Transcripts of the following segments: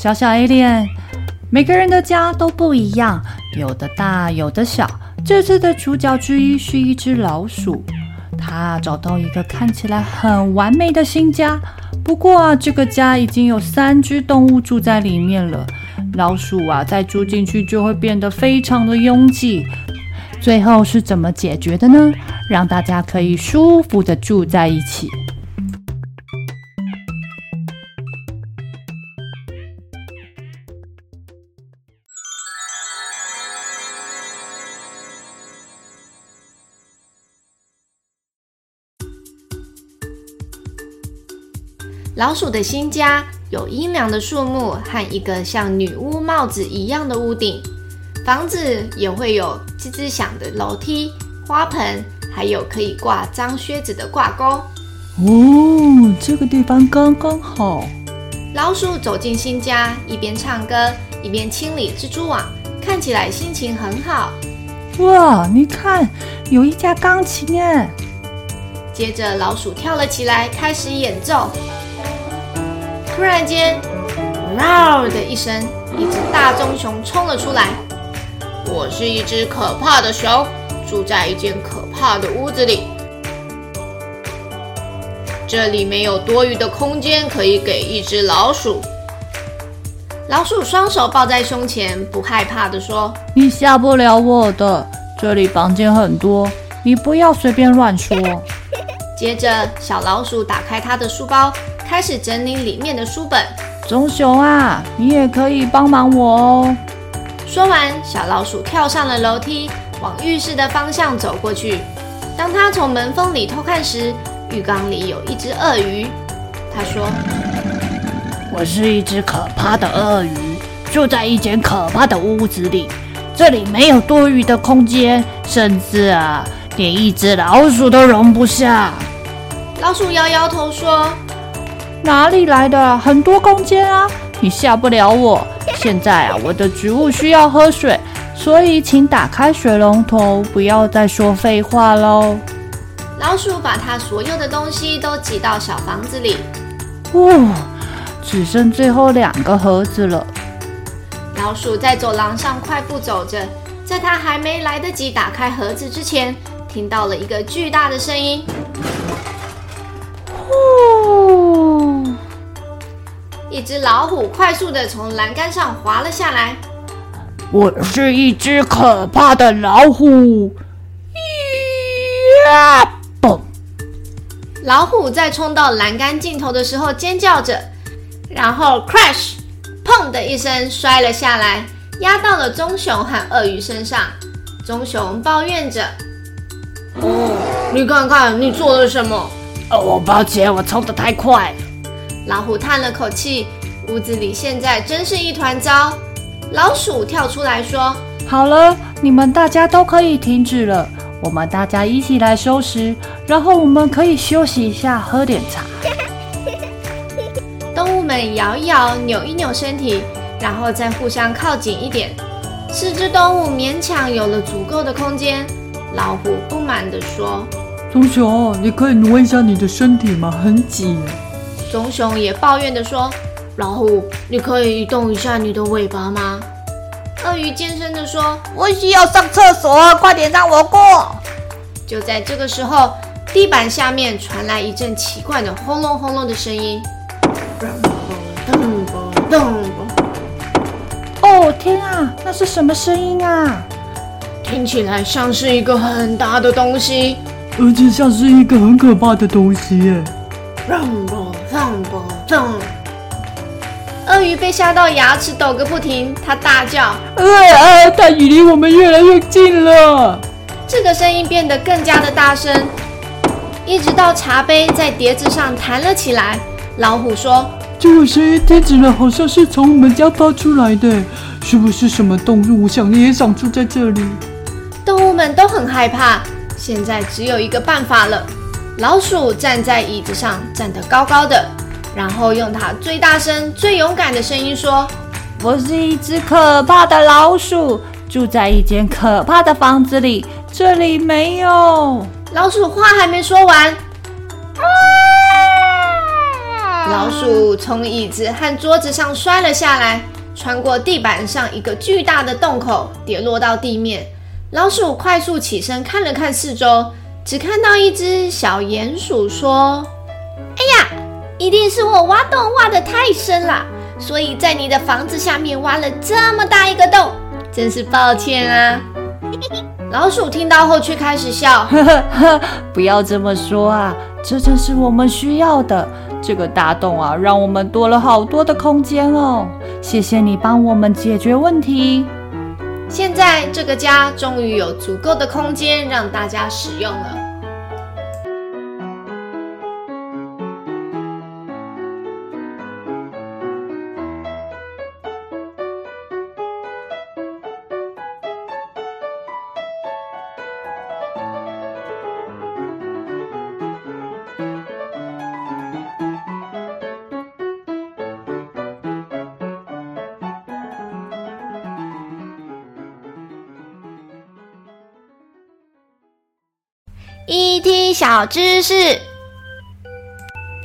小小 Alien，每个人的家都不一样，有的大，有的小。这次的主角之一是一只老鼠，它找到一个看起来很完美的新家。不过啊，这个家已经有三只动物住在里面了。老鼠啊，再住进去就会变得非常的拥挤。最后是怎么解决的呢？让大家可以舒服的住在一起。老鼠的新家有阴凉的树木和一个像女巫帽子一样的屋顶，房子也会有吱吱响的楼梯、花盆，还有可以挂脏靴子的挂钩。哦，这个地方刚刚好。老鼠走进新家，一边唱歌一边清理蜘蛛网，看起来心情很好。哇，你看，有一架钢琴耶！接着，老鼠跳了起来，开始演奏。突然间，嗷的一声，一只大棕熊冲了出来。我是一只可怕的熊，住在一间可怕的屋子里。这里没有多余的空间可以给一只老鼠。老鼠双手抱在胸前，不害怕地说：“你吓不了我的。这里房间很多，你不要随便乱说。”接着，小老鼠打开它的书包。开始整理里面的书本。棕熊啊，你也可以帮忙我哦。说完，小老鼠跳上了楼梯，往浴室的方向走过去。当他从门缝里偷看时，浴缸里有一只鳄鱼。他说：“我是一只可怕的鳄鱼，住在一间可怕的屋子里。这里没有多余的空间，甚至啊，连一只老鼠都容不下。”老鼠摇摇头说。哪里来的很多空间啊？你吓不了我。现在啊，我的植物需要喝水，所以请打开水龙头，不要再说废话喽。老鼠把它所有的东西都挤到小房子里。哦，只剩最后两个盒子了。老鼠在走廊上快步走着，在它还没来得及打开盒子之前，听到了一个巨大的声音。一只老虎快速的从栏杆上滑了下来。我是一只可怕的老虎！呀！嘣！老虎在冲到栏杆尽头的时候尖叫着，然后 crash，砰的一声摔了下来，压到了棕熊和鳄鱼身上。棕熊抱怨着：“哦，你看看你做了什么？哦，我抱歉，我冲的太快。”老虎叹了口气，屋子里现在真是一团糟。老鼠跳出来说：“好了，你们大家都可以停止了。我们大家一起来收拾，然后我们可以休息一下，喝点茶。”动物们摇一摇，扭一扭身体，然后再互相靠紧一点。四只动物勉强有了足够的空间。老虎不满地说：“棕熊，你可以挪一下你的身体吗？很挤。”棕熊也抱怨地说：“老虎，你可以移动一下你的尾巴吗？”鳄鱼尖声地说：“我需要上厕所，快点让我过！”就在这个时候，地板下面传来一阵奇怪的轰隆轰隆的声音。咚咚咚咚！哦天啊，那是什么声音啊？听起来像是一个很大的东西，而且像是一个很可怕的东西耶。鳄鱼被吓到牙齿抖个不停，它大叫：“呃呃，它已离我们越来越近了。”这个声音变得更加的大声，一直到茶杯在碟子上弹了起来。老虎说：“这个声音听起来好像是从我们家发出来的，是不是什么动物想也想住在这里？”动物们都很害怕。现在只有一个办法了。老鼠站在椅子上，站得高高的，然后用它最大声、最勇敢的声音说：“我是一只可怕的老鼠，住在一间可怕的房子里，这里没有。”老鼠话还没说完，啊老鼠从椅子和桌子上摔了下来，穿过地板上一个巨大的洞口，跌落到地面。老鼠快速起身，看了看四周。只看到一只小鼹鼠说：“哎呀，一定是我挖洞挖的太深了，所以在你的房子下面挖了这么大一个洞，真是抱歉啊。”老鼠听到后却开始笑：“呵呵呵，不要这么说啊，这正是我们需要的。这个大洞啊，让我们多了好多的空间哦。谢谢你帮我们解决问题。”现在这个家终于有足够的空间让大家使用了。ET 小知识，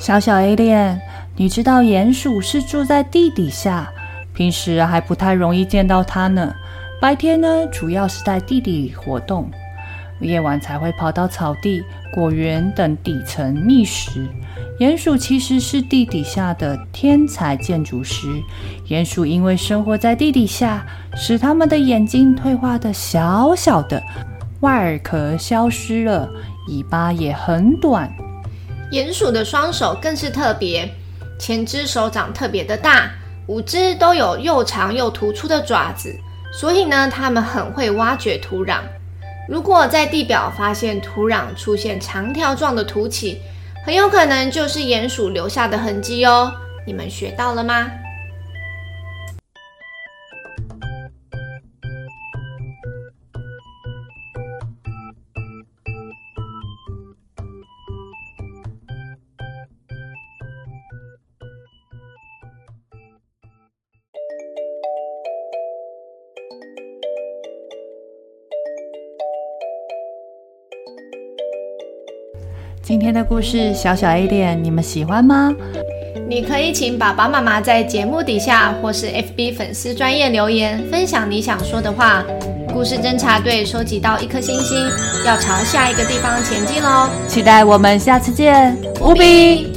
小小 A 练你知道鼹鼠是住在地底下，平时还不太容易见到它呢。白天呢，主要是在地底活动，夜晚才会跑到草地、果园等底层觅食。鼹鼠其实是地底下的天才建筑师。鼹鼠因为生活在地底下，使它们的眼睛退化得小小的，外壳消失了。尾巴也很短，鼹鼠的双手更是特别，前肢手掌特别的大，五只都有又长又突出的爪子，所以呢，它们很会挖掘土壤。如果在地表发现土壤出现长条状的凸起，很有可能就是鼹鼠留下的痕迹哦。你们学到了吗？今天的故事，小小 Alien，你们喜欢吗？你可以请爸爸妈妈在节目底下或是 FB 粉丝专业留言，分享你想说的话。故事侦查队收集到一颗星星，要朝下一个地方前进喽！期待我们下次见，无比。